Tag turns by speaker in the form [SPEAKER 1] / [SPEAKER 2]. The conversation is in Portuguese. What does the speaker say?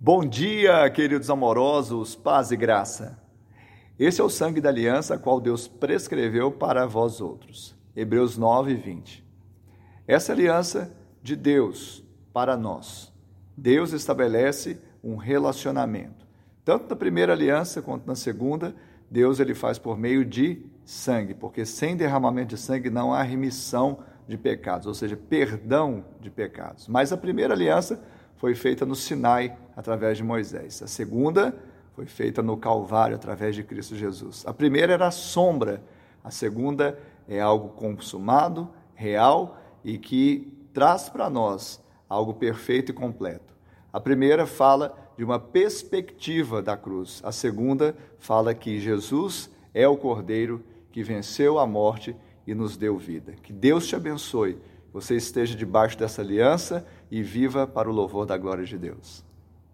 [SPEAKER 1] Bom dia, queridos amorosos, paz e graça. Esse é o sangue da aliança a qual Deus prescreveu para vós outros. Hebreus 9, 20. Essa aliança de Deus para nós. Deus estabelece um relacionamento. Tanto na primeira aliança quanto na segunda, Deus ele faz por meio de sangue, porque sem derramamento de sangue não há remissão de pecados, ou seja, perdão de pecados. Mas a primeira aliança foi feita no Sinai, através de Moisés. A segunda foi feita no Calvário, através de Cristo Jesus. A primeira era a sombra, a segunda é algo consumado, real e que traz para nós algo perfeito e completo. A primeira fala de uma perspectiva da cruz, a segunda fala que Jesus é o Cordeiro que venceu a morte e nos deu vida. Que Deus te abençoe você esteja debaixo dessa aliança e viva para o louvor da glória de Deus.